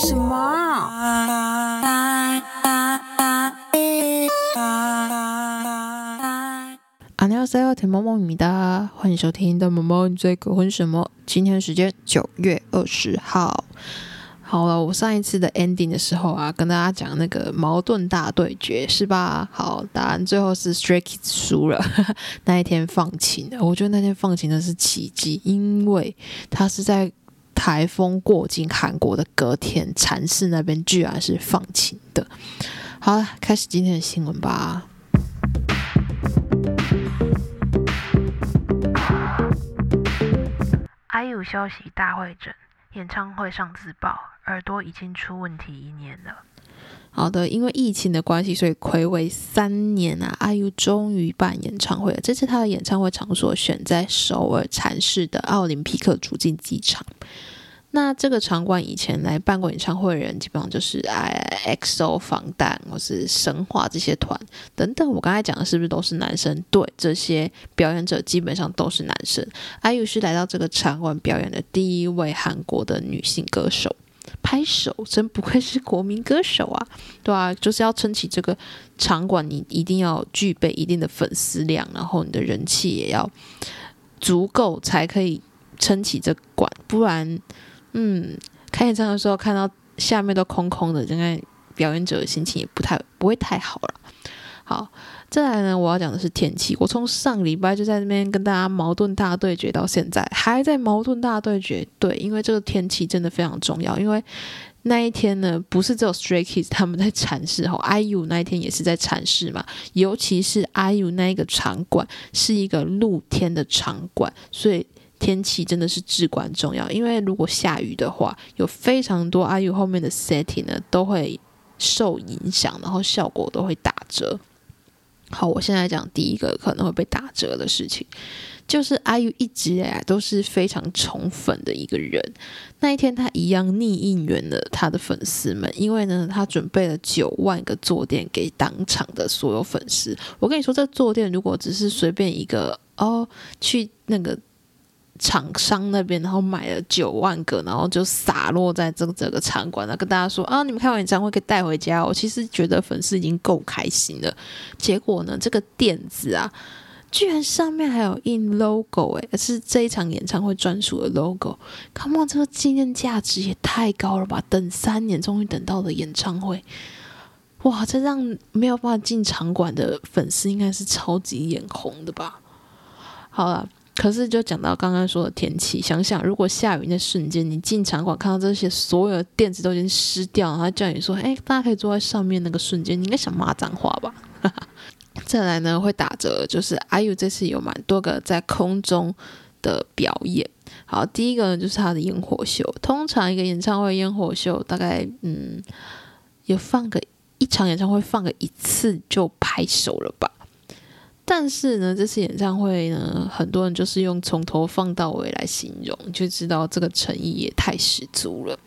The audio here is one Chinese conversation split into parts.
什么？안녕하세요，甜萌萌咪哒，欢迎收听的萌萌你最狗混什么？今天时间九月二十号。好了，我上一次的 ending 的时候啊，跟大家讲那个矛盾大对决是吧？好，答案最后是 Stray Kids 输了。那一天放晴的，我觉得那天放晴的是奇迹，因为它是在 台风过境韩国的隔天，禅寺那边居然是放晴的。好了，开始今天的新闻吧。IU 消息大会诊，演唱会上自爆，耳朵已经出问题一年了。好的，因为疫情的关系，所以暌违三年啊，IU 终于办演唱会了。这次他的演唱会场所选在首尔禅市的奥林匹克主竞机场。那这个场馆以前来办过演唱会的人，基本上就是哎，XO、防弹或是神话这些团等等。我刚才讲的是不是都是男生？对，这些表演者基本上都是男生。IU 是来到这个场馆表演的第一位韩国的女性歌手。拍手，真不愧是国民歌手啊！对啊，就是要撑起这个场馆，你一定要具备一定的粉丝量，然后你的人气也要足够，才可以撑起这馆。不然，嗯，开演唱会的时候看到下面都空空的，应该表演者的心情也不太不会太好了。好，再来呢，我要讲的是天气。我从上礼拜就在那边跟大家矛盾大对决，到现在还在矛盾大对决。对，因为这个天气真的非常重要。因为那一天呢，不是只有 Stray Kids 他们在阐释，哈，IU 那一天也是在阐释嘛。尤其是 IU 那一个场馆是一个露天的场馆，所以天气真的是至关重要。因为如果下雨的话，有非常多 IU 后面的 setting 呢都会受影响，然后效果都会打折。好，我现在讲第一个可能会被打折的事情，就是 IU 一直以来都是非常宠粉的一个人。那一天他一样逆应援了他的粉丝们，因为呢，他准备了九万个坐垫给当场的所有粉丝。我跟你说，这坐垫如果只是随便一个哦，去那个。厂商那边，然后买了九万个，然后就洒落在这个整个场馆了，跟大家说啊，你们看完演唱会可以带回家。我其实觉得粉丝已经够开心了。结果呢，这个垫子啊，居然上面还有印 logo，诶，是这一场演唱会专属的 logo。Come on，这个纪念价值也太高了吧！等三年，终于等到了演唱会，哇，这让没有办法进场馆的粉丝应该是超级眼红的吧？好了。可是，就讲到刚刚说的天气，想想如果下雨那瞬间，你进场馆看到这些所有的垫子都已经湿掉，然后叫你说：“哎，大家可以坐在上面。”那个瞬间，你应该想骂脏话吧？再来呢，会打折，就是 IU 这次有蛮多个在空中的表演。好，第一个呢就是他的烟火秀。通常一个演唱会烟火秀，大概嗯，有放个一场演唱会放个一次就拍手了吧。但是呢，这次演唱会呢，很多人就是用从头放到尾来形容，就知道这个诚意也太十足了。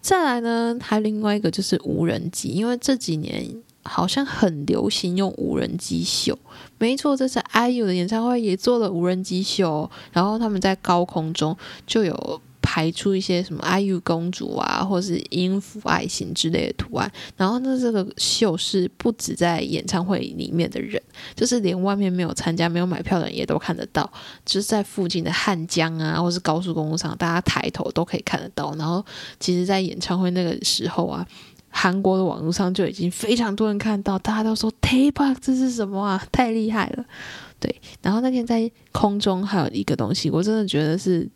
再来呢，还另外一个就是无人机，因为这几年好像很流行用无人机秀。没错，这次 IU 的演唱会也做了无人机秀，然后他们在高空中就有。排出一些什么 IU 公主啊，或是音符爱心之类的图案。然后呢，这个秀是不止在演唱会里面的人，就是连外面没有参加、没有买票的人也都看得到。就是在附近的汉江啊，或是高速公路上，大家抬头都可以看得到。然后，其实，在演唱会那个时候啊，韩国的网络上就已经非常多人看到，大家都说 Tape 这是什么啊？太厉害了！对。然后那天在空中还有一个东西，我真的觉得是。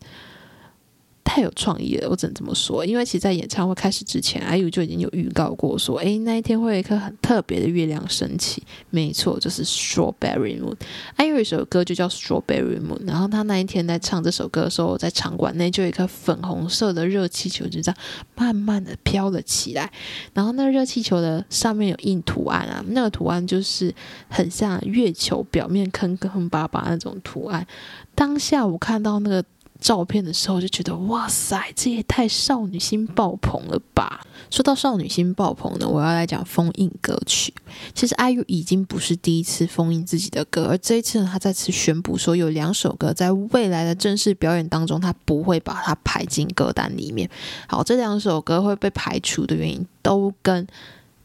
太有创意了，我只能这么说。因为其实，在演唱会开始之前，IU 就已经有预告过，说：“诶，那一天会有一颗很特别的月亮升起。”没错，就是 Strawberry Moon。IU 有一首歌就叫 Strawberry Moon。然后他那一天在唱这首歌的时候，在场馆内就有一颗粉红色的热气球，就这样慢慢的飘了起来。然后那热气球的上面有印图案啊，那个图案就是很像月球表面坑坑巴巴那种图案。当下我看到那个。照片的时候就觉得哇塞，这也太少女心爆棚了吧！说到少女心爆棚呢，我要来讲封印歌曲。其实 IU 已经不是第一次封印自己的歌，而这一次呢，他再次宣布说有两首歌在未来的正式表演当中，他不会把它排进歌单里面。好，这两首歌会被排除的原因都跟。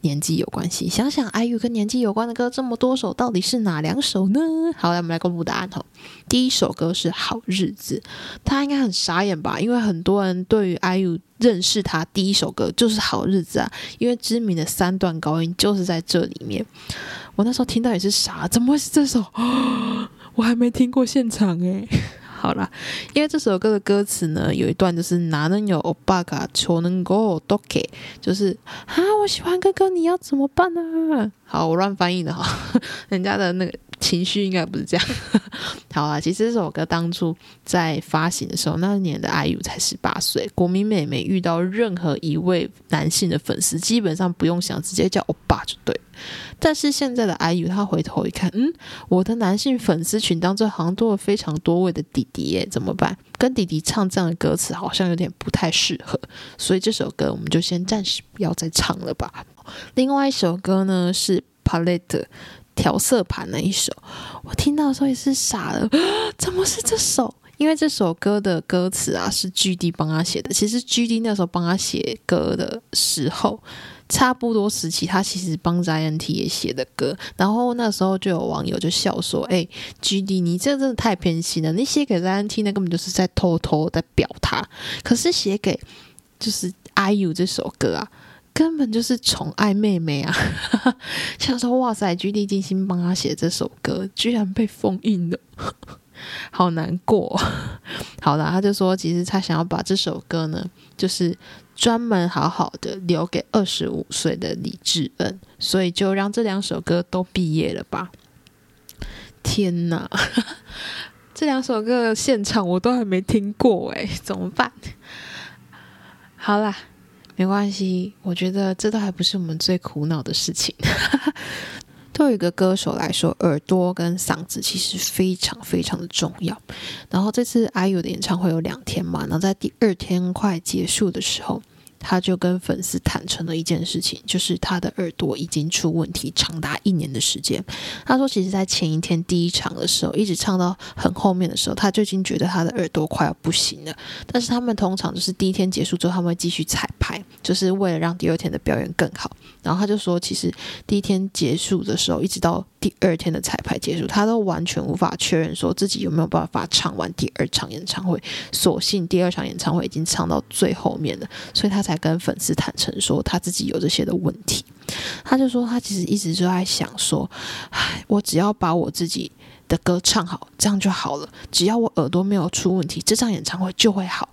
年纪有关系，想想 IU 跟年纪有关的歌这么多首，到底是哪两首呢？好，来我们来公布答案吼。第一首歌是《好日子》，他应该很傻眼吧？因为很多人对于 IU 认识他第一首歌就是《好日子》啊，因为知名的三段高音就是在这里面。我那时候听到也是傻，怎么会是这首？我还没听过现场诶。好了，因为这首歌的歌词呢，有一段就是哪能有欧巴嘎求能够都给，就是啊，我喜欢哥哥，你要怎么办呢？好，我乱翻译的哈，人家的那个。情绪应该不是这样。好啊，其实这首歌当初在发行的时候，那年的 IU 才十八岁。国民妹妹遇到任何一位男性的粉丝，基本上不用想，直接叫欧巴就对。但是现在的 IU，她回头一看，嗯，我的男性粉丝群当中好像多了非常多位的弟弟耶，怎么办？跟弟弟唱这样的歌词好像有点不太适合，所以这首歌我们就先暂时不要再唱了吧。另外一首歌呢是 Palette。调色盘那一首，我听到的时候也是傻了，怎么是这首？因为这首歌的歌词啊是 G D 帮他写的。其实 G D 那时候帮他写歌的时候，差不多时期，他其实帮 Z N T 也写的歌。然后那时候就有网友就笑说：“哎，G D 你这真的太偏心了！你写给 Z N T 那根本就是在偷偷在表他，可是写给就是 I U 这首歌啊。”根本就是宠爱妹妹啊！想说哇塞，G D 精心帮他写这首歌，居然被封印了，好难过。好了，他就说，其实他想要把这首歌呢，就是专门好好的留给二十五岁的李智恩，所以就让这两首歌都毕业了吧。天哪，这两首歌现场我都还没听过哎，怎么办？好啦。没关系，我觉得这都还不是我们最苦恼的事情。对于一个歌手来说，耳朵跟嗓子其实非常非常的重要。然后这次 IU 的演唱会有两天嘛，然后在第二天快结束的时候。他就跟粉丝坦诚了一件事情，就是他的耳朵已经出问题长达一年的时间。他说，其实，在前一天第一场的时候，一直唱到很后面的时候，他就已经觉得他的耳朵快要不行了。但是他们通常就是第一天结束之后，他们会继续彩排，就是为了让第二天的表演更好。然后他就说，其实第一天结束的时候，一直到第二天的彩排结束，他都完全无法确认说自己有没有办法唱完第二场演唱会。所幸第二场演唱会已经唱到最后面了，所以他才跟粉丝坦诚说他自己有这些的问题。他就说他其实一直就在想说，唉，我只要把我自己的歌唱好，这样就好了。只要我耳朵没有出问题，这场演唱会就会好。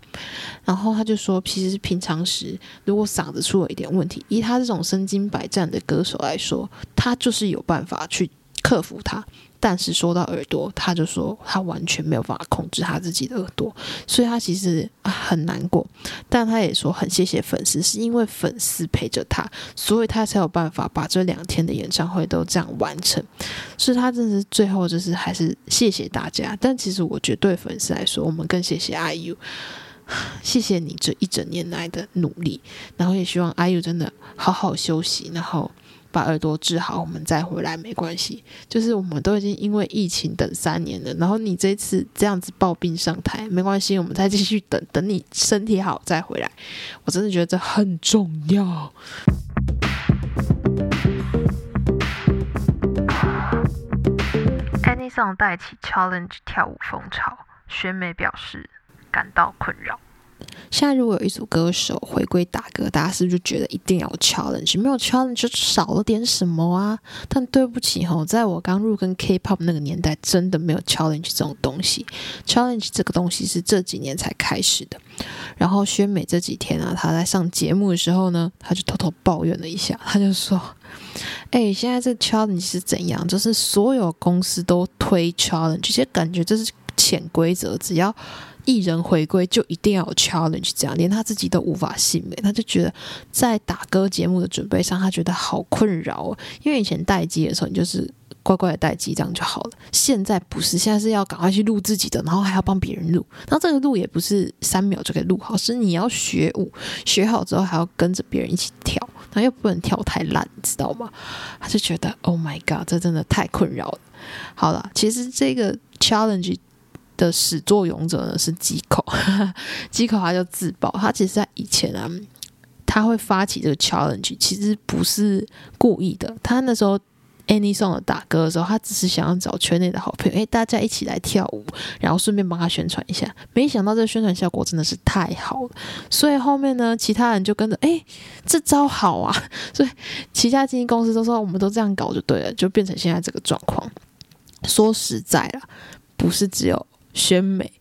然后他就说，其实平常时如果嗓子出了一点问题，以他这种身经百战的歌手来说，他就是有办法去克服它。但是说到耳朵，他就说他完全没有办法控制他自己的耳朵，所以他其实很难过。但他也说很谢谢粉丝，是因为粉丝陪着他，所以他才有办法把这两天的演唱会都这样完成。是他真是最后就是还是谢谢大家。但其实我觉得对粉丝来说，我们更谢谢 IU。谢谢你这一整年来的努力，然后也希望 IU 真的好好休息，然后把耳朵治好，我们再回来没关系。就是我们都已经因为疫情等三年了，然后你这次这样子抱病上台，没关系，我们再继续等等你身体好再回来。我真的觉得这很重要。Any Song 带起 Challenge 跳舞风潮，选美表示。感到困扰。现在如果有一组歌手回归打歌，大家是不是就觉得一定要 challenge？没有 challenge 就少了点什么啊？但对不起吼，在我刚入跟 K-pop 那个年代，真的没有 challenge 这种东西。challenge 这个东西是这几年才开始的。然后宣美这几天啊，她在上节目的时候呢，她就偷偷抱怨了一下，她就说：“哎，现在这 challenge 是怎样？就是所有公司都推 challenge，其实感觉这是潜规则，只要。”艺人回归就一定要有 challenge，这样连他自己都无法信美，他就觉得在打歌节目的准备上，他觉得好困扰哦。因为以前待机的时候，你就是乖乖的待机，这样就好了。现在不是，现在是要赶快去录自己的，然后还要帮别人录。那这个录也不是三秒就可以录好，是你要学舞，学好之后还要跟着别人一起跳，然后又不能跳太烂，你知道吗？他就觉得 Oh my God，这真的太困扰了。好了，其实这个 challenge 的始作俑者呢是机口，机口他就自爆，他其实在以前啊。他会发起这个 challenge，其实不是故意的。他那时候 Any Song 的打歌的时候，他只是想要找圈内的好朋友，哎，大家一起来跳舞，然后顺便帮他宣传一下。没想到这宣传效果真的是太好了，所以后面呢，其他人就跟着，哎，这招好啊！所以其他经纪公司都说，我们都这样搞就对了，就变成现在这个状况。说实在了，不是只有选美。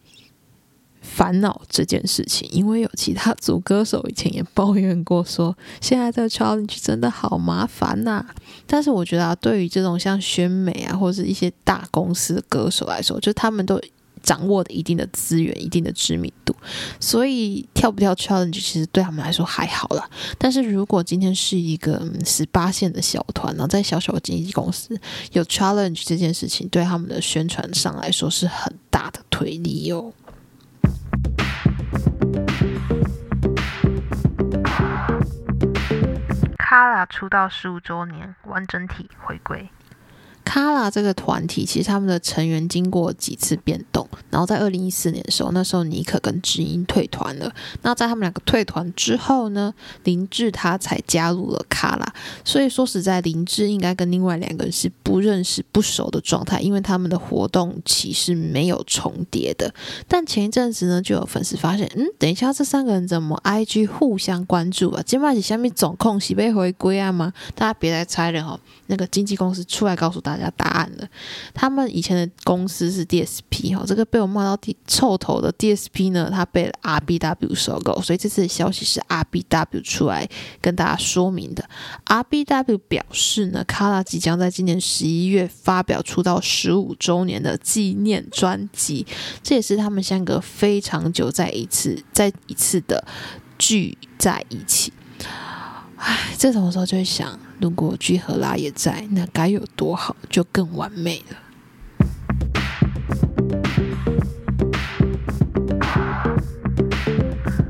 烦恼这件事情，因为有其他组歌手以前也抱怨过，说现在这个 challenge 真的好麻烦呐。但是我觉得啊，对于这种像选美啊，或者是一些大公司的歌手来说，就他们都掌握的一定的资源、一定的知名度，所以跳不跳 challenge 其实对他们来说还好了。但是如果今天是一个十八线的小团然后，在小小的经纪公司有 challenge 这件事情，对他们的宣传上来说是很大的推力哟。卡拉出道十五周年完整体回归。卡拉这个团体其实他们的成员经过几次变动，然后在二零一四年的时候，那时候尼克跟知音退团了。那在他们两个退团之后呢，林志他才加入了卡拉。所以说实在，林志应该跟另外两个人是不认识、不熟的状态，因为他们的活动其实没有重叠的。但前一阵子呢，就有粉丝发现，嗯，等一下这三个人怎么 IG 互相关注啊？今晚是下面总控喜被回归啊吗？大家别再猜了哈，那个经纪公司出来告诉大家。大家答案了，他们以前的公司是 DSP 哈，这个被我骂到臭头的 DSP 呢，他被 RBW 收购，所以这次的消息是 RBW 出来跟大家说明的。RBW 表示呢，卡拉即将在今年十一月发表出道十五周年的纪念专辑，这也是他们相隔非常久再一次再一次的聚在一起。唉，这种时候就会想。如果居和拉也在，那该有多好，就更完美了。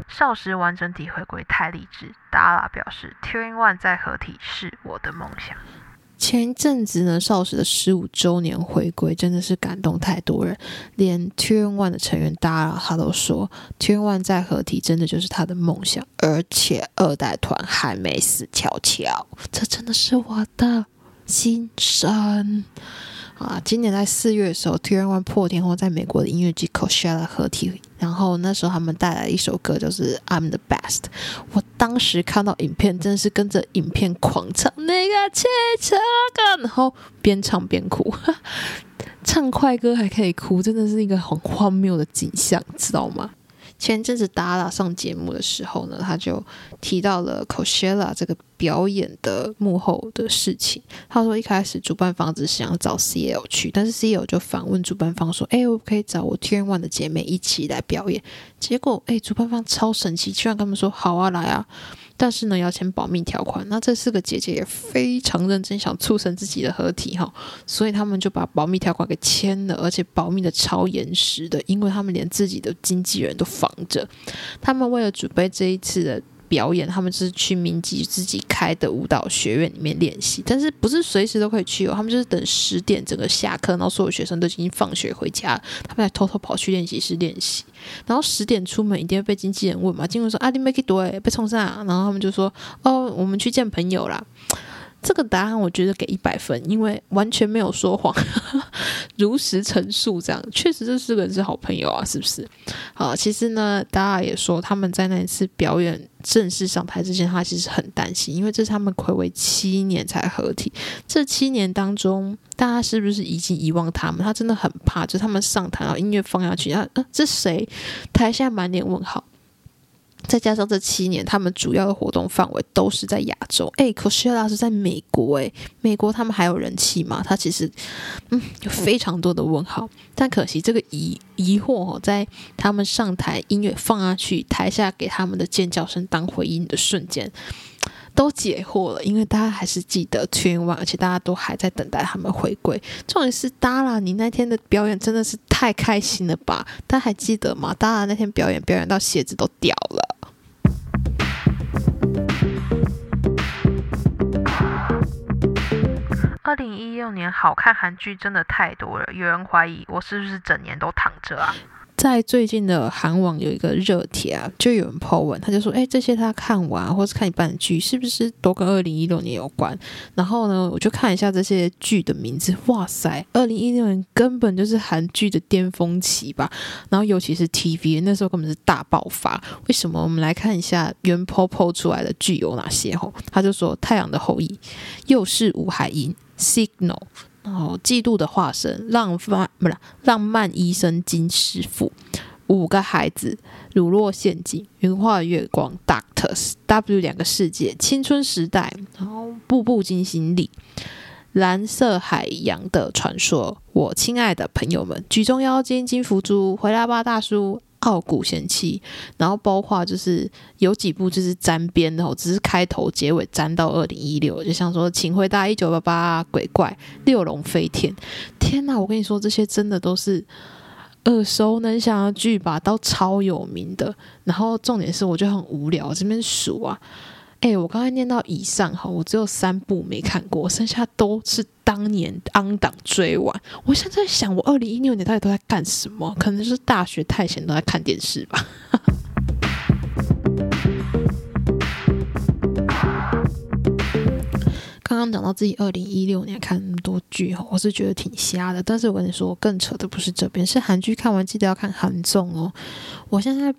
少时完整体回归太励志，达拉表示 t u r i n One 再合体是我的梦想。前一阵子呢，少时的十五周年回归真的是感动太多人，连 t u r One 的成员 Dara 他都说 t u r One 再合体真的就是他的梦想，而且二代团还没死翘翘，这真的是我的心声。啊，今年在四月的时候 t u r One 破天荒在美国的音乐季 Coachella 合体，然后那时候他们带来一首歌就是《I'm the Best》。我当时看到影片，真的是跟着影片狂唱那个汽车歌，然后边唱边哭。唱快歌还可以哭，真的是一个很荒谬的景象，知道吗？前阵子达拉上节目的时候呢，他就提到了 Coachella 这个表演的幕后的事情。他说一开始主办方只想找 CL 去，但是 CL 就反问主办方说：“哎，我可以找我 Twin One 的姐妹一起来表演。”结果哎，主办方超神奇，居然跟他们说：“好啊，来啊！”但是呢，要签保密条款。那这四个姐姐也非常认真，想促成自己的合体哈，所以他们就把保密条款给签了，而且保密的超严实的，因为他们连自己的经纪人都防着。他们为了准备这一次的。表演，他们就是去明基自己开的舞蹈学院里面练习，但是不是随时都可以去哦。他们就是等十点整个下课，然后所有学生都已经放学回家，他们才偷偷跑去练习室练习。然后十点出门，一定会被经纪人问嘛？经纪人说：“啊，你 make it 对，被冲上。”然后他们就说：“哦，我们去见朋友啦。”这个答案我觉得给一百分，因为完全没有说谎，如实陈述，这样确实这四个人是好朋友啊，是不是？好，其实呢，大家也说他们在那一次表演正式上台之前，他其实很担心，因为这是他们暌违七年才合体，这七年当中，大家是不是已经遗忘他们？他真的很怕，就是他们上台，然后音乐放下去，啊，这谁？台下满脸问号。再加上这七年，他们主要的活动范围都是在亚洲。哎，Coachella 是在美国，哎，美国他们还有人气吗？他其实，嗯，有非常多的问号。但可惜这个疑疑惑，在他们上台音乐放下去，台下给他们的尖叫声当回应的瞬间，都解惑了，因为大家还是记得 Twin One，而且大家都还在等待他们回归。重点是 Dara，你那天的表演真的是太开心了吧？大家还记得吗？Dara 那天表演，表演到鞋子都掉了。二零一六年好看韩剧真的太多了，有人怀疑我是不是整年都躺着啊？在最近的韩网有一个热帖啊，就有人 po 文，他就说：“哎，这些他看完或是看一半的剧，是不是都跟二零一六年有关？”然后呢，我就看一下这些剧的名字，哇塞，二零一六年根本就是韩剧的巅峰期吧。然后尤其是 TV 那时候根本是大爆发。为什么？我们来看一下原 po po 出来的剧有哪些吼？他就说：“太阳的后裔”，又是吴海英，Signal。然后，嫉妒的化身，浪漫不是浪漫医生金师傅，五个孩子，乳酪陷阱，云画月光，Doctors W 两个世界，青春时代，然后步步惊心里，蓝色海洋的传说，我亲爱的朋友们，举重妖精金福珠，回来吧大叔。傲骨贤妻，然后包括就是有几部就是沾边的，只是开头结尾沾到二零一六，就像说请回答一九八八鬼怪六龙飞天，天哪！我跟你说，这些真的都是耳熟能详的剧吧，都超有名的。然后重点是，我就很无聊，这边数啊。哎，我刚才念到以上哈，我只有三部没看过，剩下都是当年昂档追完。我现在想，我二零一六年到底都在干什么？可能是大学太闲，都在看电视吧。刚刚讲到自己二零一六年看那么多剧哈，我是觉得挺瞎的。但是我跟你说，更扯的不是这边，是韩剧看完记得要看韩综哦。我现在。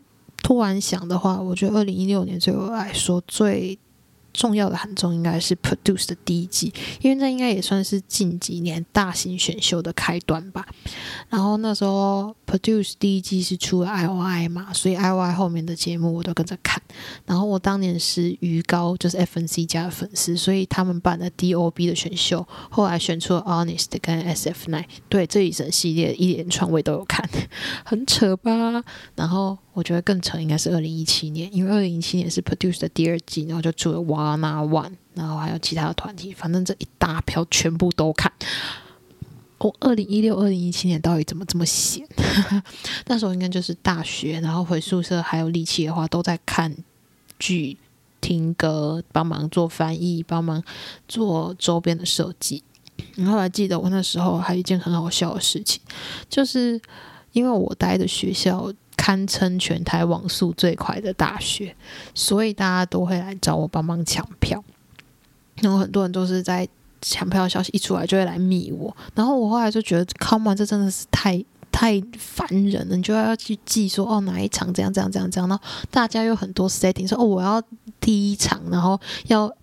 突然想的话，我觉得二零一六年对我来说最。重要的韩综应该是 Produce 的第一季，因为这应该也算是近几年大型选秀的开端吧。然后那时候 Produce 第一季是出了 I O I 嘛，所以 I O I 后面的节目我都跟着看。然后我当年是鱼高，就是 F N C 家的粉丝，所以他们办的 D O B 的选秀，后来选出了 Honest 跟 S F Nine，对这一整系列一连串我都有看，很扯吧？然后我觉得更扯应该是二零一七年，因为二零一七年是 Produce 的第二季，然后就出了哇。那 One，然后还有其他的团体，反正这一大票全部都看。我二零一六、二零一七年到底怎么这么闲？那时候应该就是大学，然后回宿舍还有力气的话，都在看剧、听歌、帮忙做翻译、帮忙做周边的设计。然后还记得我那时候还有一件很好笑的事情，就是因为我待的学校。堪称全台网速最快的大学，所以大家都会来找我帮忙抢票。然后很多人都是在抢票消息一出来就会来密我。然后我后来就觉得，Come on，这真的是太太烦人了。你就要去记说，哦，哪一场这样这样这样这样。然后大家有很多 setting 说，哦，我要第一场，然后要。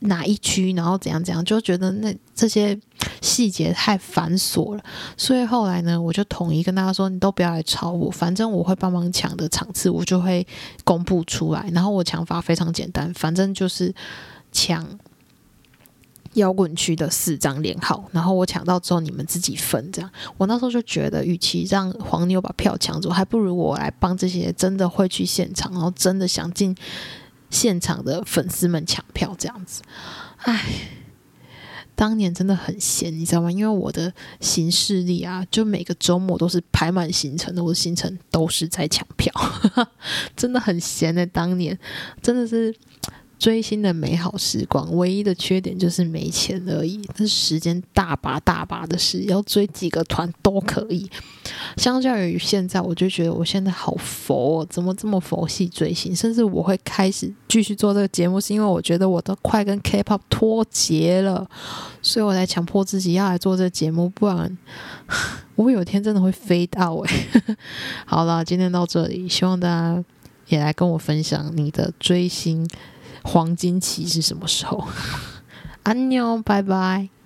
哪一区，然后怎样怎样，就觉得那这些细节太繁琐了，所以后来呢，我就统一跟大家说，你都不要来吵我，反正我会帮忙抢的场次，我就会公布出来。然后我抢法非常简单，反正就是抢摇滚区的四张连号，然后我抢到之后你们自己分。这样，我那时候就觉得，与其让黄牛把票抢走，还不如我来帮这些真的会去现场，然后真的想进。现场的粉丝们抢票这样子，唉，当年真的很闲，你知道吗？因为我的行事历啊，就每个周末都是排满行程的，我的行程都是在抢票，真的很闲的。当年真的是。追星的美好时光，唯一的缺点就是没钱而已。但是时间大把大把的事，要追几个团都可以。相较于现在，我就觉得我现在好佛，怎么这么佛系追星？甚至我会开始继续做这个节目，是因为我觉得我都快跟 K-pop 脱节了，所以我才强迫自己要来做这个节目，不然我有一天真的会飞到哎。好了，今天到这里，希望大家也来跟我分享你的追星。黄金期是什么时候？安妞，拜拜。